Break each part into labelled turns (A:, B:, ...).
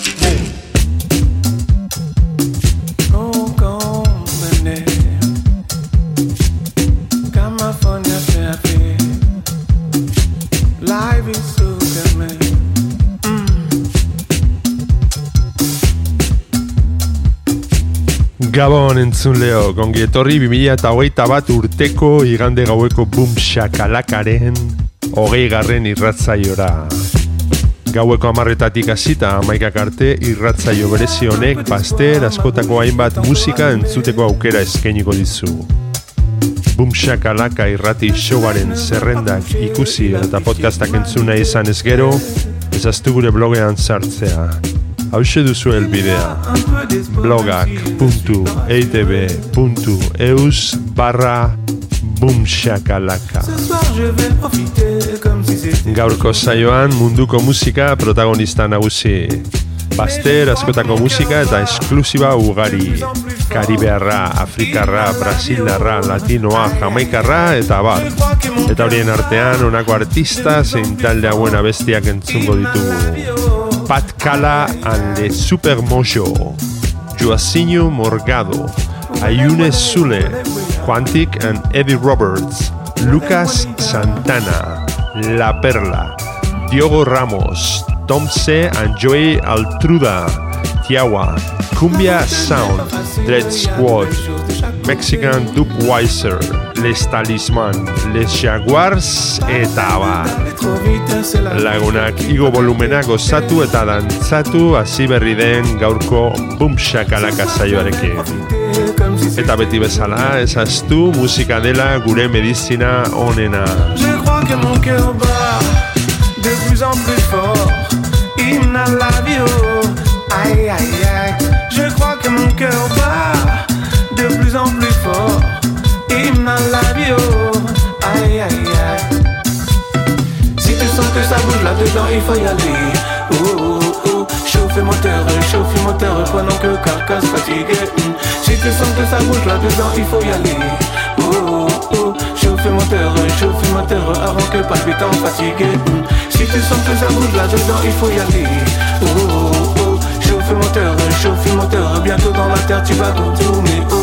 A: Life
B: Gabon entzun leo, gongi etorri 2008 bat urteko igande gaueko boom shakalakaren hogei garren irratzaiora. Gaueko amarretatik hasita amaikak arte irratzaio berezi honek baster askotako hainbat musika entzuteko aukera eskainiko dizu. Boom shakalaka irrati showaren zerrendak ikusi eta podcastak entzuna izan ez gero, ezaztu gure blogean sartzea. Hau duzu elbidea blogak.eitb.eus barra
A: c'était.
B: Gaurko saioan munduko musika protagonista nagusi. Baster askotako musika eta esklusiba ugari. Karibearra, Afrikarra, Brasildarra, Latinoa, Jamaikarra eta bar Eta horien artean honako artista zein talde hauen abestiak entzungo ditugu Pat Kalla and the Super Mojo. Joacinho Morgado Ayuune Sule Quantic and Eddie Roberts Lucas Santtana La Perla Diogo Ramos Tom C and Joey Altruda Tiawa Cumbia Sound Dread Squad Mexican Dubweiser Les Talisman Les Jaguars eta
A: la
B: Lagunak igo volumena gozatu eta dantzatu hasi berri den gaurko
A: si c'était.
B: Eta beti bezala, ezaztu musika dela gure medizina onena.
A: Je crois que mon cœur bat de plus en plus fort. Hymne à la oh. aïe aïe aïe. Je crois que mon cœur bat de plus en plus fort. Hymne à la vie, oh. aïe aïe aïe. Si tu sens que ça bouge là-dedans, il faut y aller. Oh, oh, oh. Chauffer moteur, chauffer moteur pendant que carcasse fatigué. Hmm. Si tu sens que ça bouge là-dedans, il faut y aller. Oh, oh, oh. Chauffer moteur, chauffer moteur avant que palpitant fatigué. Hmm. Si tu sens que ça bouge là-dedans, il faut y aller. Oh, oh, oh. Chauffer moteur, chauffer moteur. Bientôt dans la terre, tu vas retourner. Oh.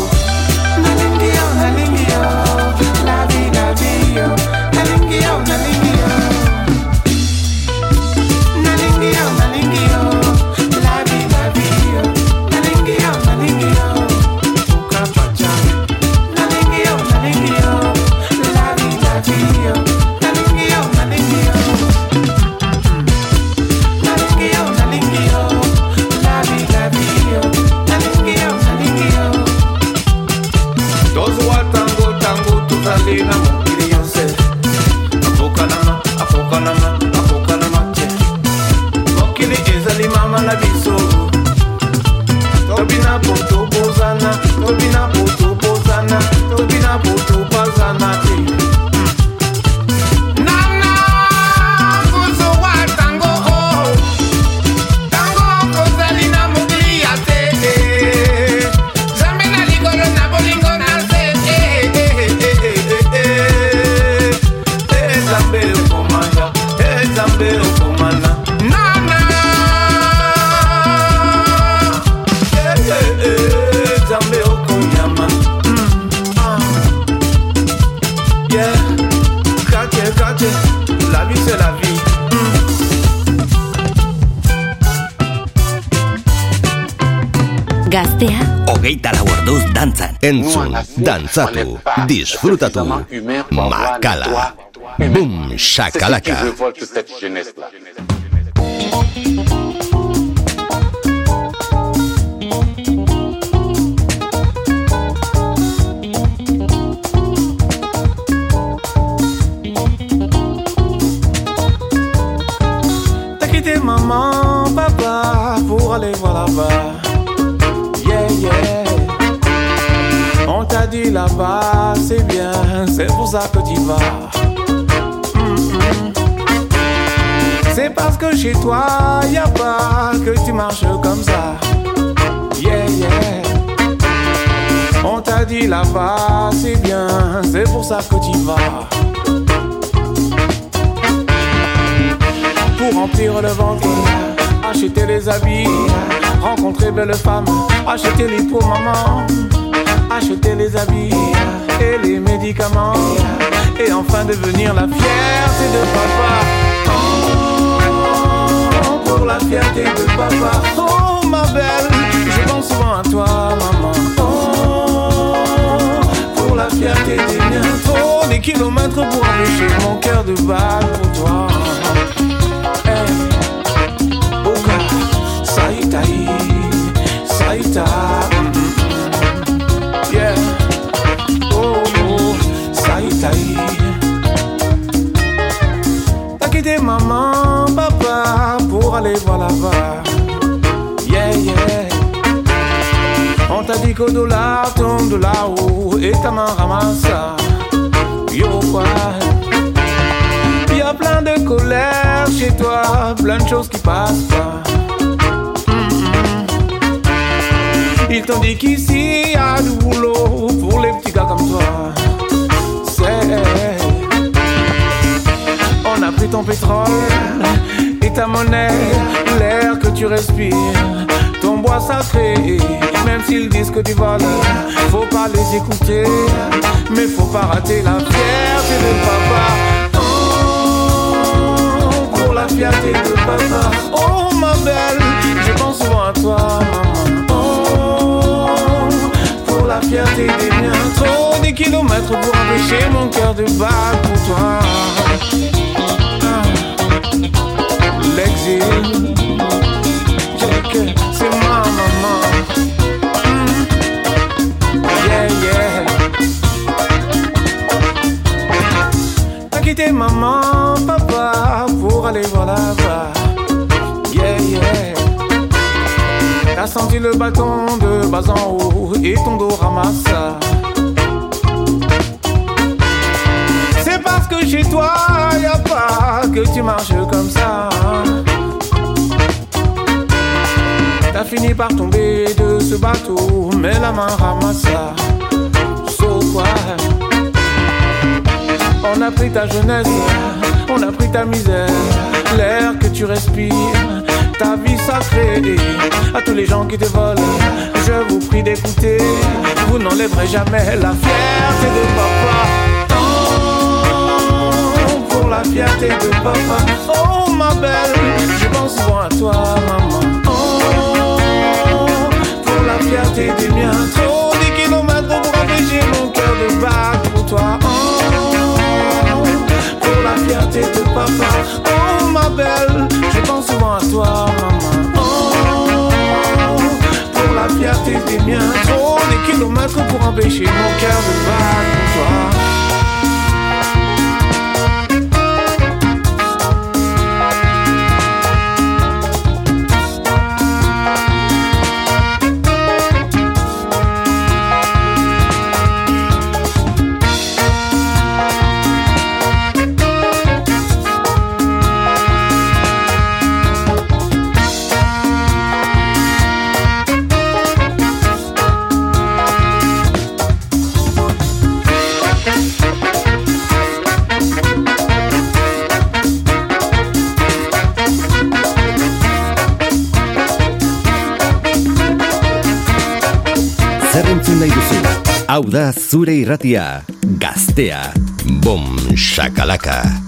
C: Entzun, dantzatu, disfrutatu, makala. Bum, shakalaka.
A: Ça que tu vas. C'est parce que chez toi, y a pas que tu marches comme ça. Yeah, yeah. On t'a dit là-bas, c'est bien, c'est pour ça que tu vas. Pour remplir le ventre acheter les habits, rencontrer belle femme, acheter les pour maman, acheter les habits et les médicaments, et enfin devenir la fierté de papa. Oh, pour la fierté de papa. Oh ma belle, je pense souvent à toi, maman. Oh, pour la fierté des miens. Trop des kilomètres pour empêcher mon cœur de battre pour toi. Saïta, yeah, yeah, yeah. On t'a dit qu'au dollar tombe de là-haut et ta main ramasse yo quoi? Y a plein de colère chez toi, plein de choses qui passent pas. Ils t'ont dit qu'ici y a du boulot pour les petits gars comme toi. C'est. On a pris ton pétrole ta monnaie, l'air que tu respires, ton bois sacré. Même s'ils disent que tu voles, faut pas les écouter, mais faut pas rater la fierté de papa. Oh, pour la fierté de papa. Oh ma belle, je pense souvent à toi, maman la fierté des miens. Trop des kilomètres pour empêcher mon cœur de battre pour toi. De bas en haut et ton dos ramasse. C'est parce que chez toi y a pas que tu marches comme ça. T'as fini par tomber de ce bateau, mais la main ramasse. So quoi? On a pris ta jeunesse, on a pris ta misère, l'air que tu respires ta vie sacrée. À tous les gens qui te volent, je vous prie d'écouter. Vous n'enlèverez jamais la fierté de papa. Oh, pour la fierté de papa. Oh, ma belle, je pense souvent à toi, maman. Oh, pour la fierté des miens. Trop des kilomètres pour empêcher mon cœur de battre pour toi. Oh, pour la fierté de papa. Oh, je pense souvent à toi, maman. Oh, pour la fierté des miens, trop des kilomètres pour empêcher mon cœur de battre pour toi.
C: Hau da zure irratia, gaztea, bom, shakalaka.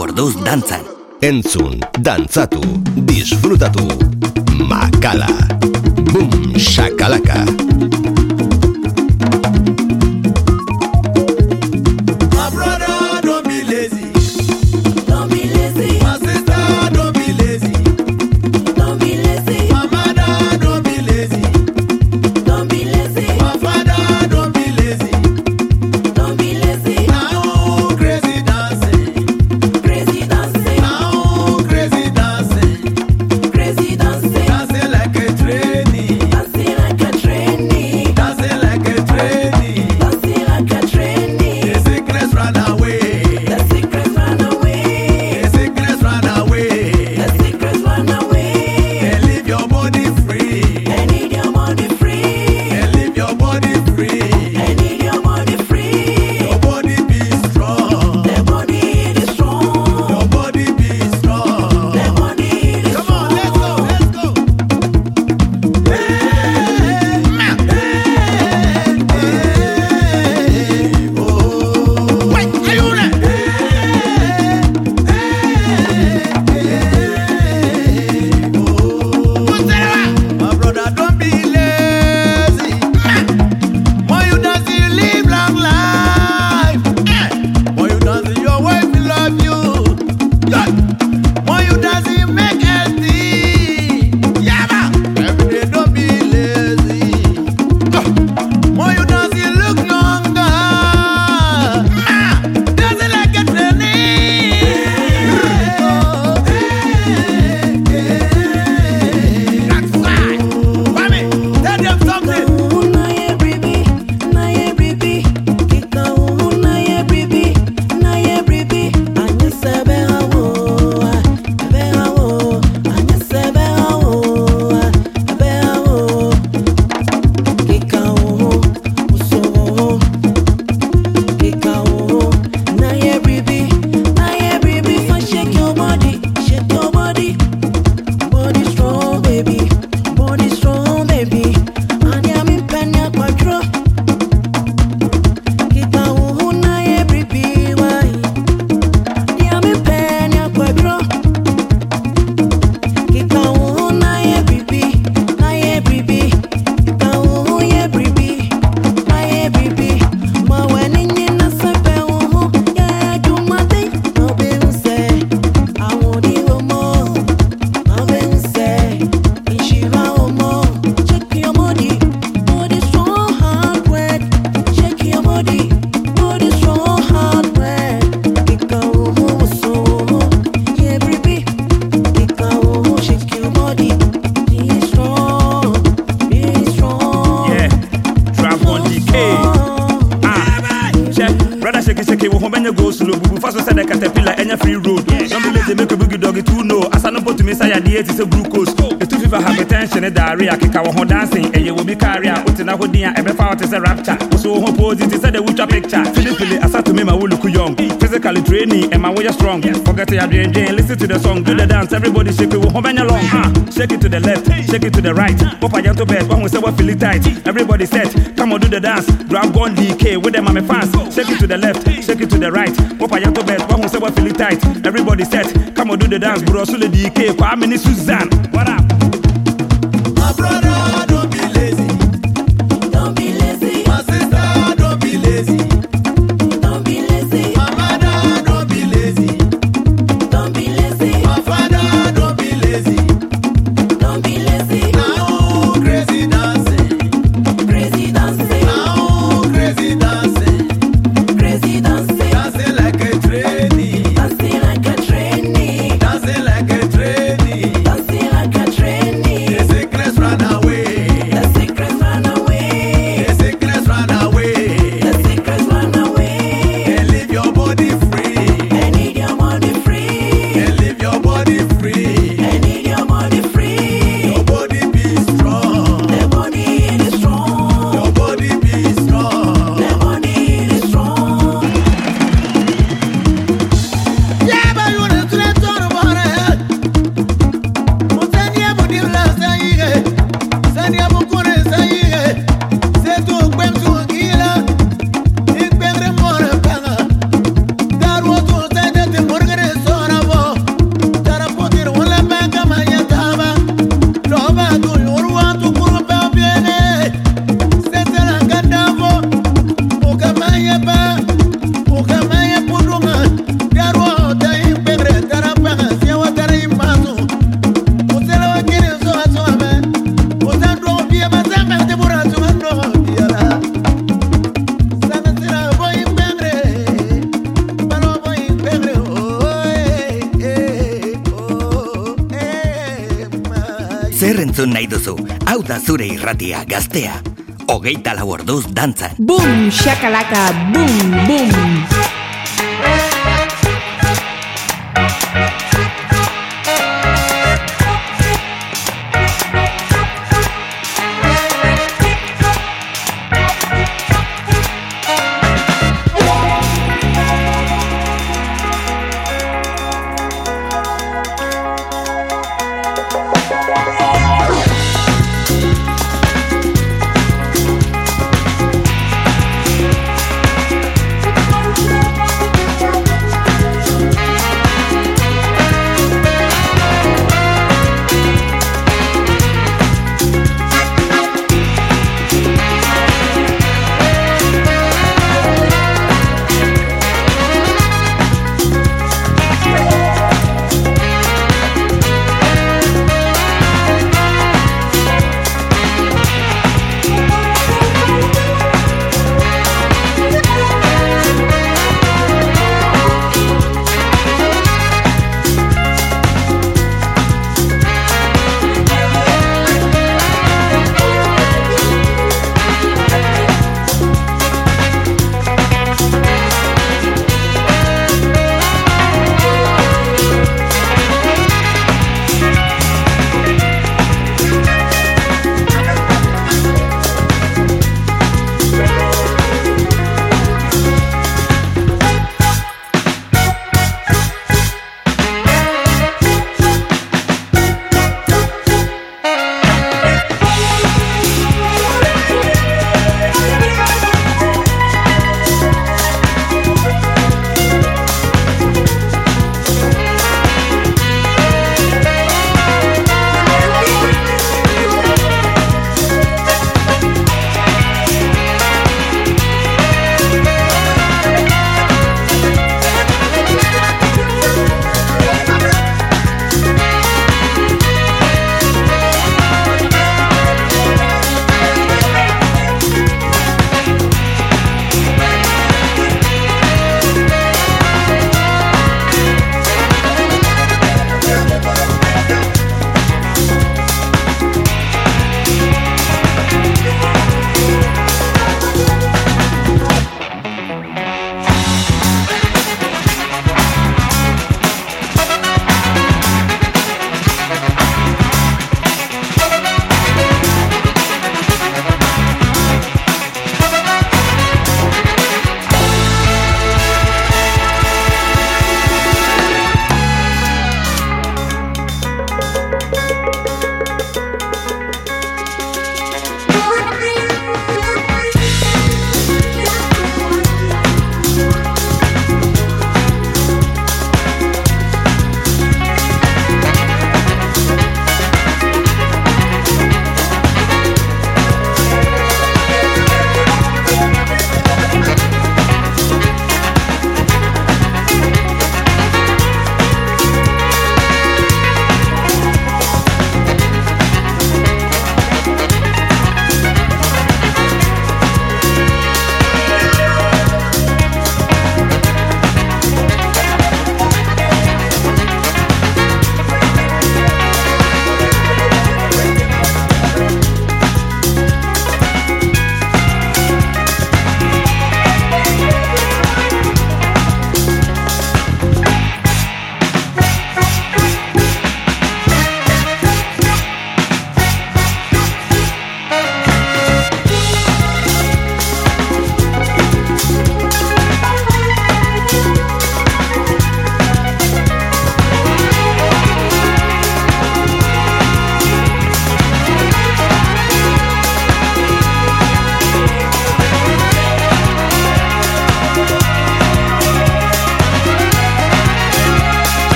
C: orduz dantzan. Entzun, dantzatu, disfrutatu, makala, bum, shakalaka.
A: Messiah the 80s a
D: blue coast. fever hypertension ne diarrhea keka wɔ ho dancing ɛyɛ wɔ bi kaare a wotena ho din a ɛbɛfa wo te sɛ rapture. Woso wo ho posi te sɛ de wotwa picture. Filipili asatumi ma woluku young? Physically training ɛma woyɛ strong. Forget your dwendwen listen to the song. Do the dance everybody shake it wo ho bɛnyɛ long. Ha. Shake it to the left shake it to the right. Wopa yɛnto bed woahu feel it tight. Everybody set come on do the dance. Grab gun dk with them ame fans shake it to the left shake it to the right. Wopa yɛnto bed woahu feel it tight. Everybody set come on do the dance. Bro sule dk kwame ne Suzanne. What up?
E: gbẹ́mí sùn. Zure irratia gaztea. Hogeita lau orduz dantzan.
F: Boom, shakalaka, boom, boom.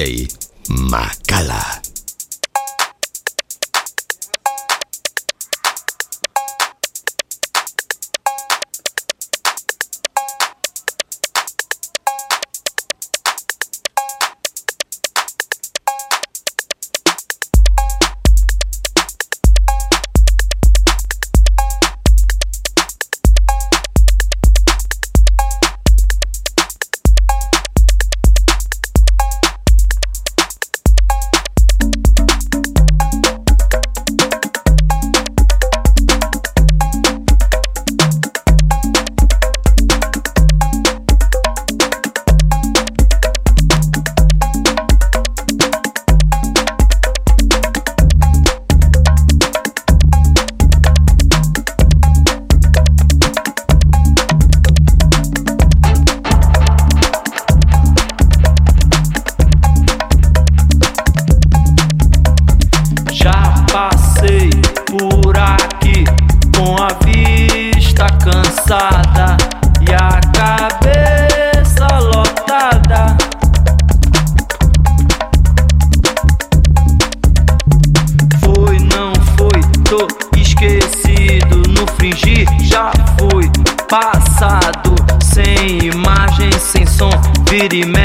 C: DJ
G: Mac. Som.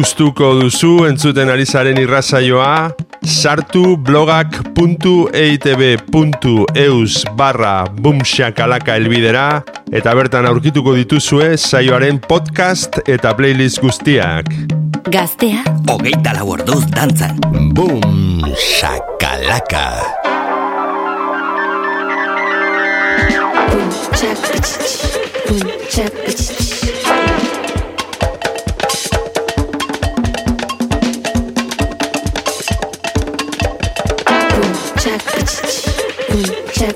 B: gustuko duzu entzuten ari zaren irrazaioa, sartu blogak.eitb.eus barra bumxakalaka elbidera eta bertan aurkituko dituzue saioaren podcast eta playlist guztiak.
H: Gaztea, hogeita lau orduz dantzan.
C: Bum, shakalaka.
I: Bum, Para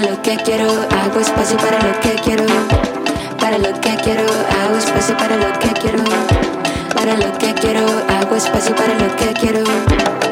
I: lo que quiero, hago espacio para lo que quiero. Para lo que quiero, hago espacio para lo que quiero. Para lo que quiero, hago espacio para lo que quiero.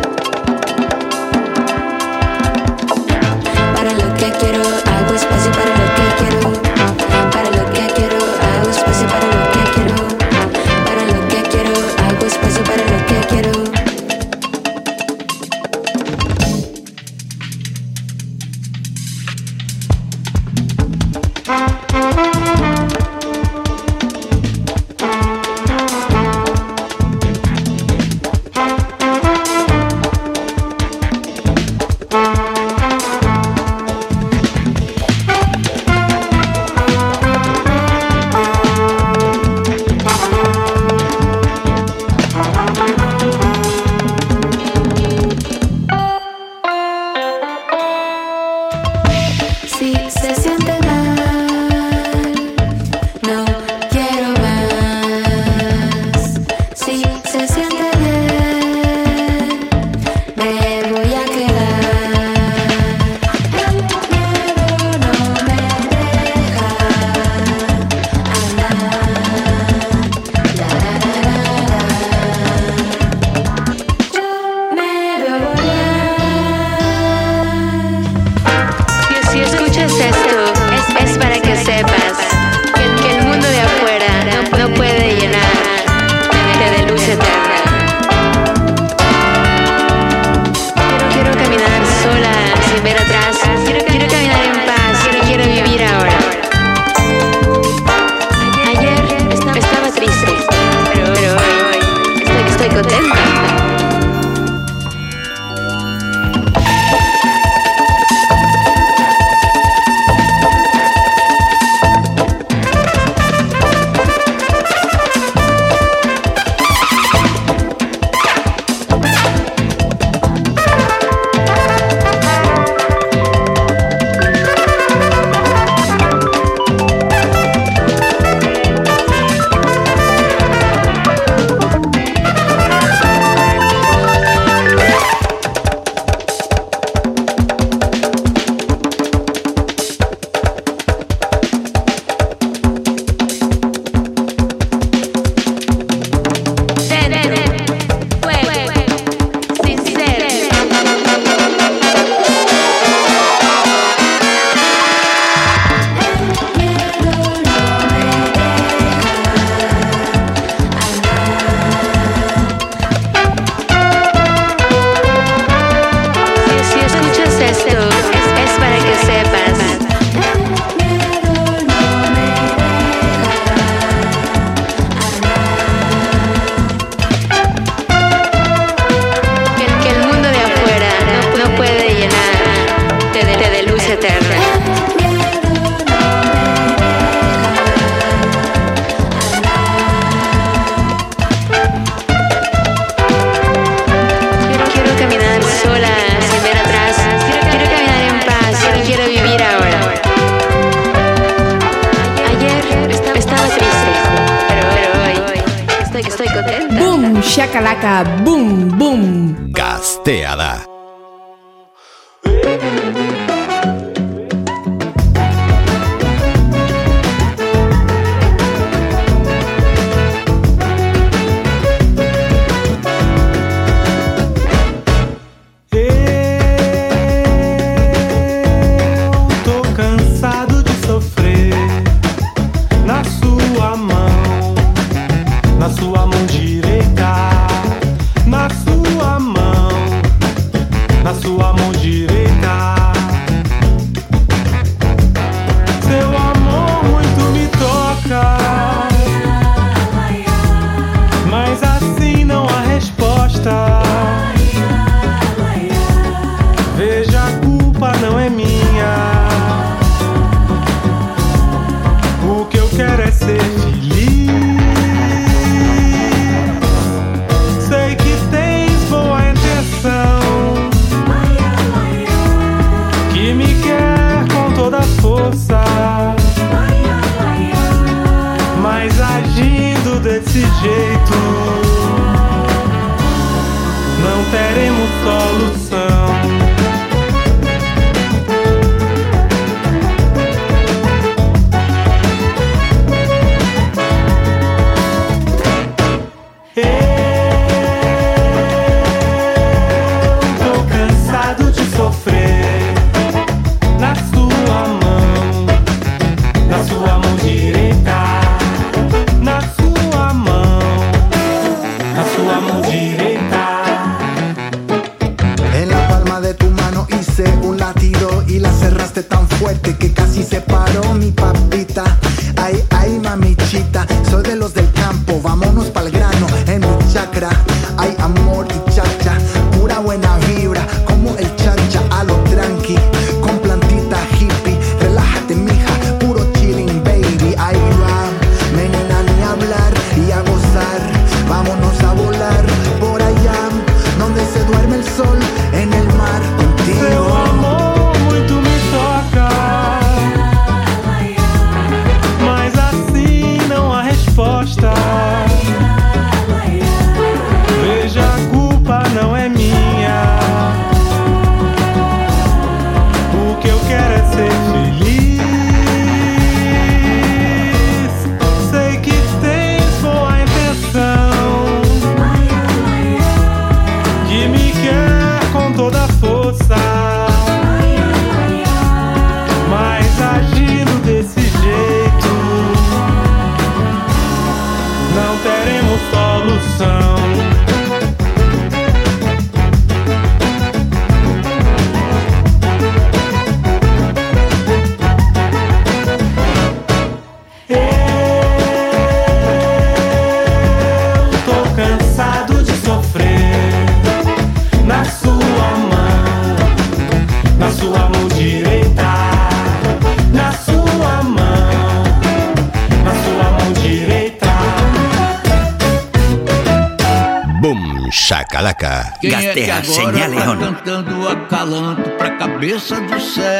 H: Cabeça do século?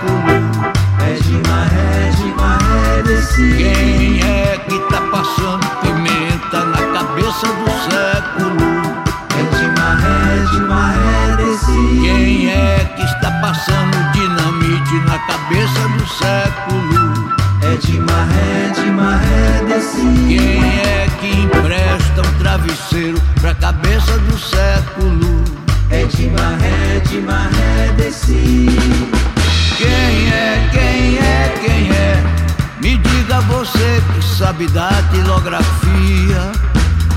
J: pulo. Regima, regima, redeci.
H: Quem é que tá passando pimenta na cabeça do século?
J: É Regima, regima, redeci.
H: Quem é que está passando dinamite na cabeça do século?
J: É Redima, redima, redeci.
H: Quem é que empresta um travesseiro pra cabeça do século? É Redima, redima, redeci. Sabe da.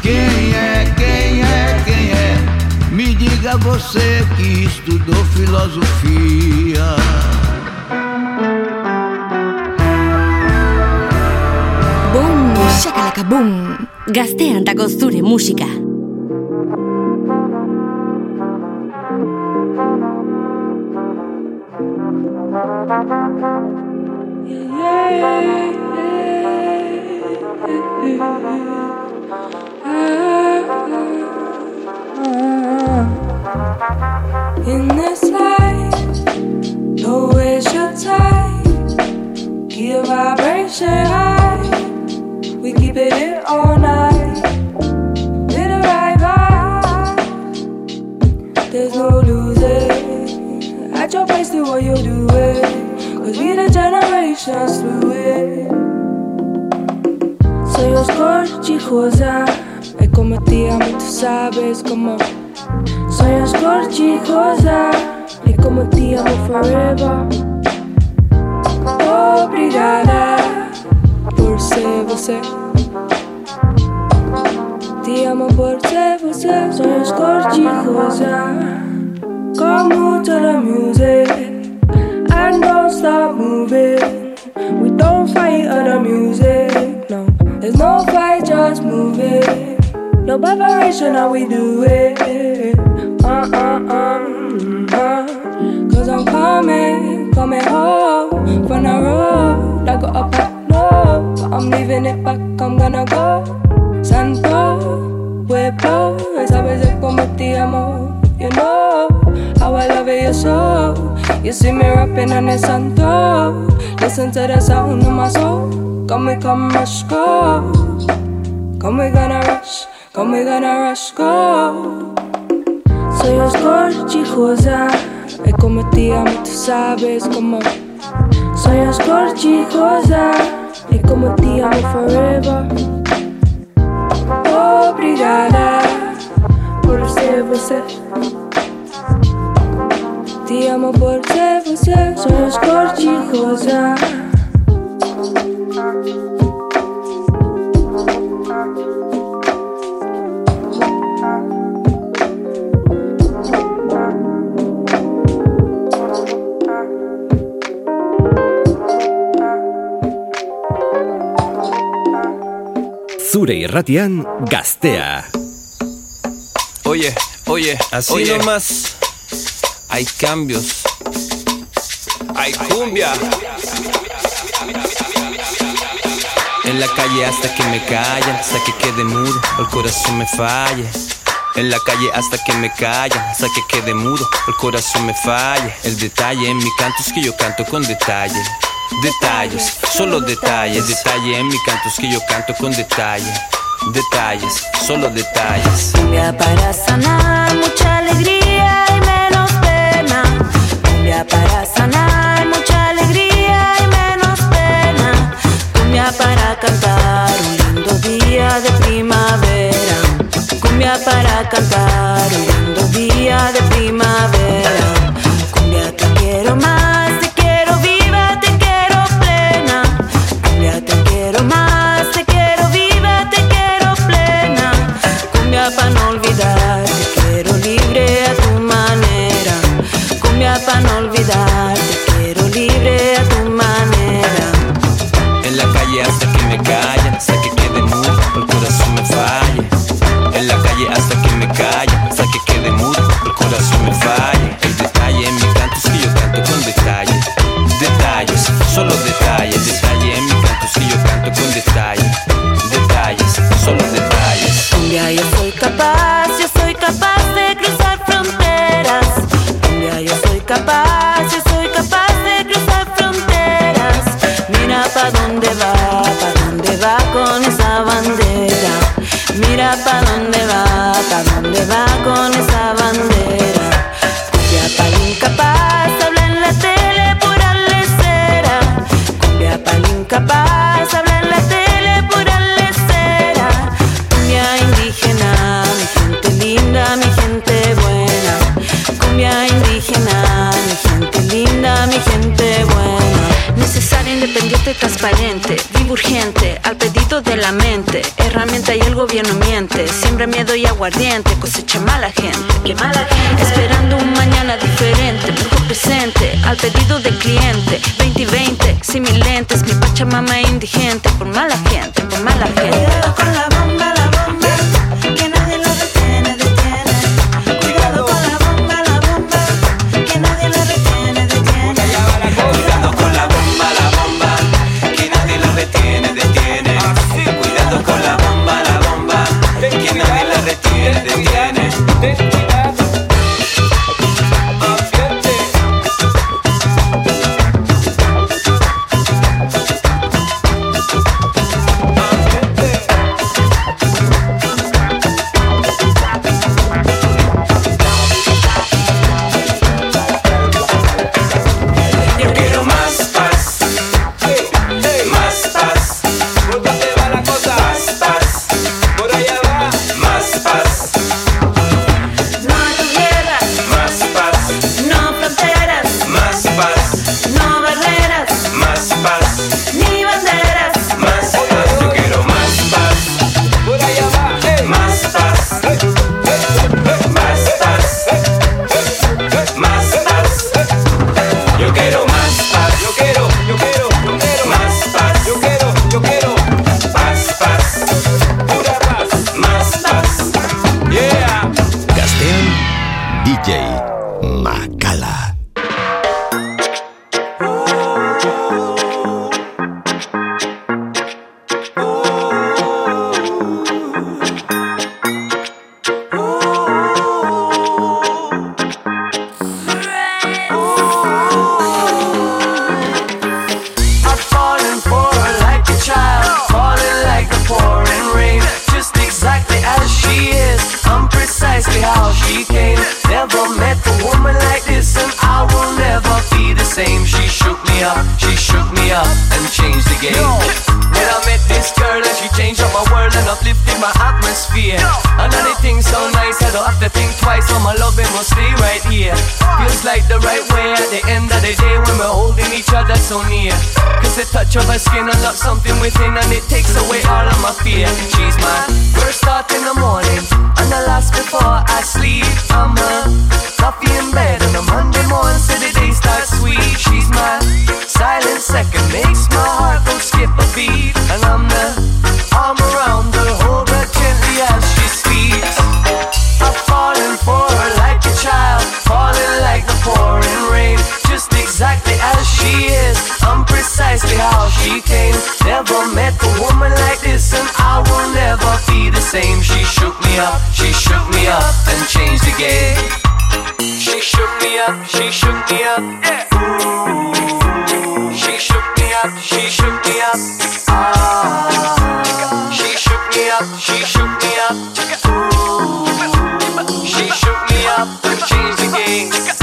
H: Quem é, quem é, quem é? Me diga você que estudou filosofia.
K: Boom, shakalaka boom. Gaztean dago zure musika.
L: Te amo por ser você. Soy oscorchi cosa. Come to the music and don't stop moving. We don't fight other music, no. There's no fight, just moving. No preparation, how we do it. Uh uh uh. uh. Cause I'm coming, coming home from the road. I got up at no, but I'm leaving it back. I'm gonna go. Santo, pueblo, esa vez es como te amo. You know how I love it, you're so. You see me rapping on the santo. Listen to the sound of my soul. Come, we come, rush, go. Come, we gonna rush. Come, we gonna rush, go. Soy oscorchi cosa. E come ti amo, tú sabes como. Soy oscorchi cosa. E come ti amo forever. Obrigada por ser você. Te amo por ser você. Soy oscorchi cosa.
M: Zure irratian gaztea.
J: Oye, oye, así
M: Oye.
J: nomás hay cambios. Hay cumbia. En la calle hasta que me callen, hasta que quede mudo, el corazón me falle. En la calle hasta que me callen, hasta que quede mudo, el corazón me falle. El detalle en mi canto es que yo canto con detalle. Detalles, solo detalles, detalle en mi canto es que yo canto con detalle. Detalles, solo detalles.
C: Cumbia para sanar mucha alegría y menos pena. Cumbia para sanar mucha alegría y menos pena. Cumbia para cantar un lindo día de primavera. Cumbia para cantar un lindo día
N: Y el gobierno miente. Siembra miedo y aguardiente, cosecha mala gente. Qué mala gente. Esperando un mañana diferente, mejor presente, al pedido del cliente. 2020, sin mis lentes, mi pachamama indigente. Por mala gente, por mala gente.
J: con la bomba, la bomba,
O: atmosphere. And anything so nice, I don't have to think twice. All my loving will stay right here. Feels like the right way at the end of the day when we're holding each other so near. Cause the touch of her skin unlocks something within and it takes away all of my fear. She's my first thought in the morning and the last before I sleep. I'm her coffee in bed on a Monday morning so the day starts sweet. She's my silent second, makes my heart go skip a beat. And I'm the precisely how she came. Never met a woman like this, and I will never be the same. She shook me up, she shook me up, and changed the game. She shook me up, she shook me up. Ooh. She shook me up, she shook me up. Ah. She shook me up, she shook me up. Ooh. She shook me up and changed the game.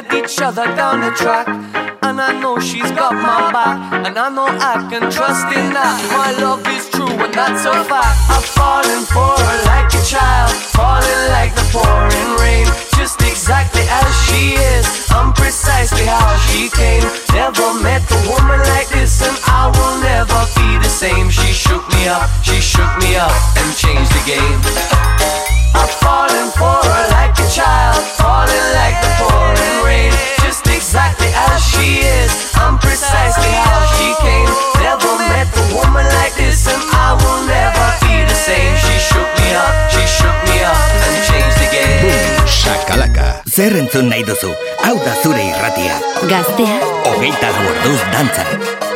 O: Each other down the track, and I know she's got my back, and I know I can trust in that. My love is true, and that's a fact. I'm falling for her like a child, falling like the pouring rain, just exactly as she is. I'm precisely how she came. Never met a woman like this, and I will never be the same. She shook me up, she shook me up, and changed the game. I'm falling for her like a child, falling like the pouring rain. Just exactly as she is, I'm precisely how she came. Never met a woman like this, and I will never be the same. She shook me up, she shook me up, and changed the game.
C: Boom, shakalaka.
E: Zer entzun nahi duzu? Hau da zure irratia.
K: Gaztea.
E: Hogeita orduz
P: dantzan.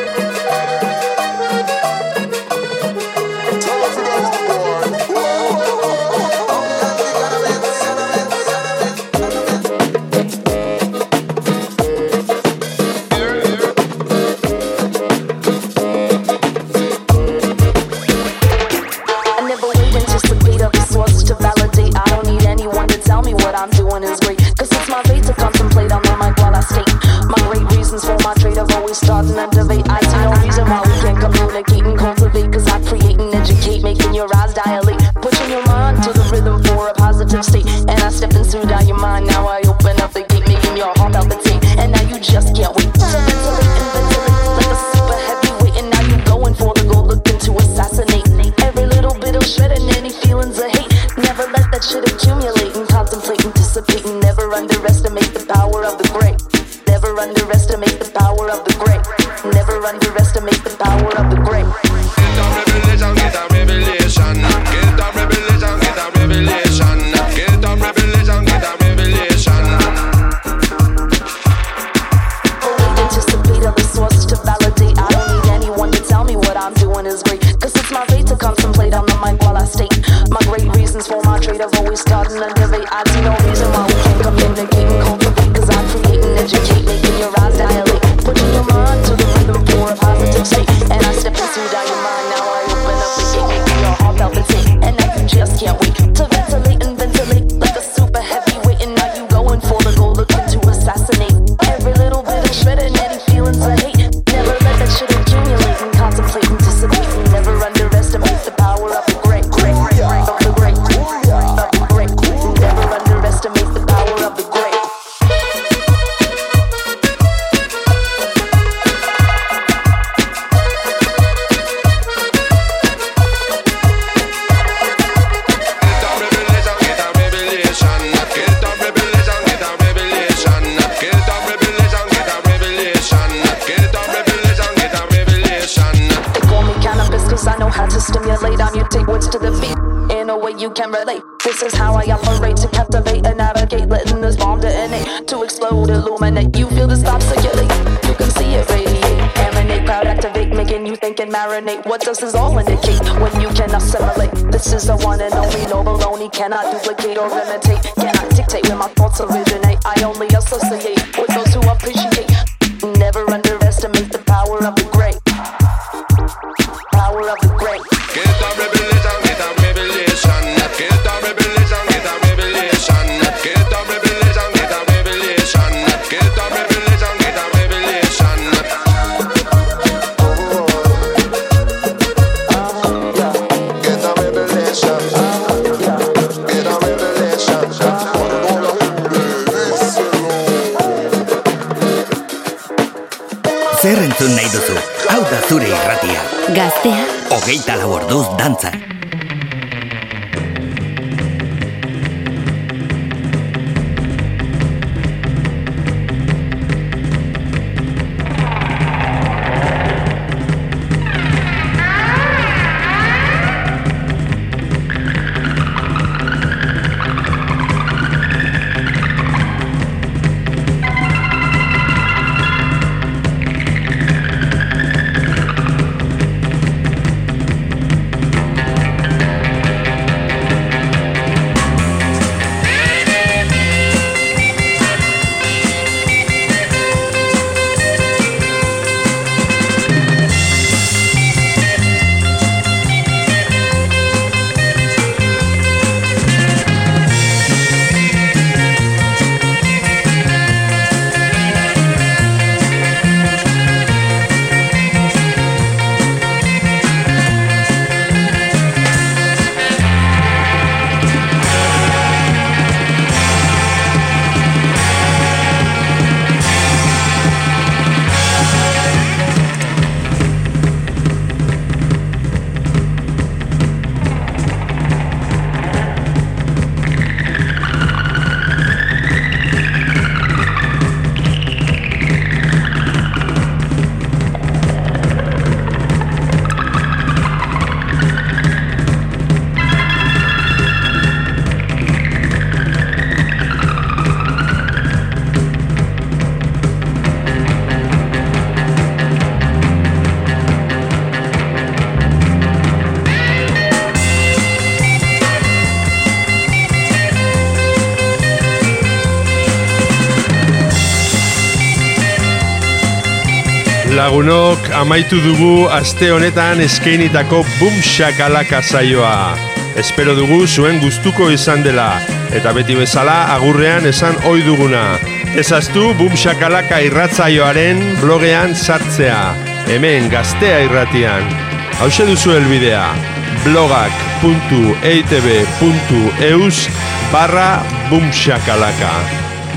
P: all indicate when you can assimilate. This is the one and only no baloney. Cannot duplicate or imitate. Cannot dictate where my thoughts originate. I only associate with those who appreciate
K: Gaztea.
E: Ogeita
Q: laborduz
B: dantzan. Amaitu dugu aste honetan eskeinitako bum shakalaka saioa. Espero dugu zuen gustuko izan dela eta beti bezala agurrean esan ohi duguna. Ezaztu bum shakalaka irratzaioaren blogean sartzea. Hemen gaztea irratian. Hau duzu helbidea blogak.eitb.eus barra bumshakalaka.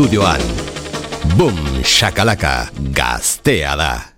C: Estudioan. Bum, shakalaka, gaztea da.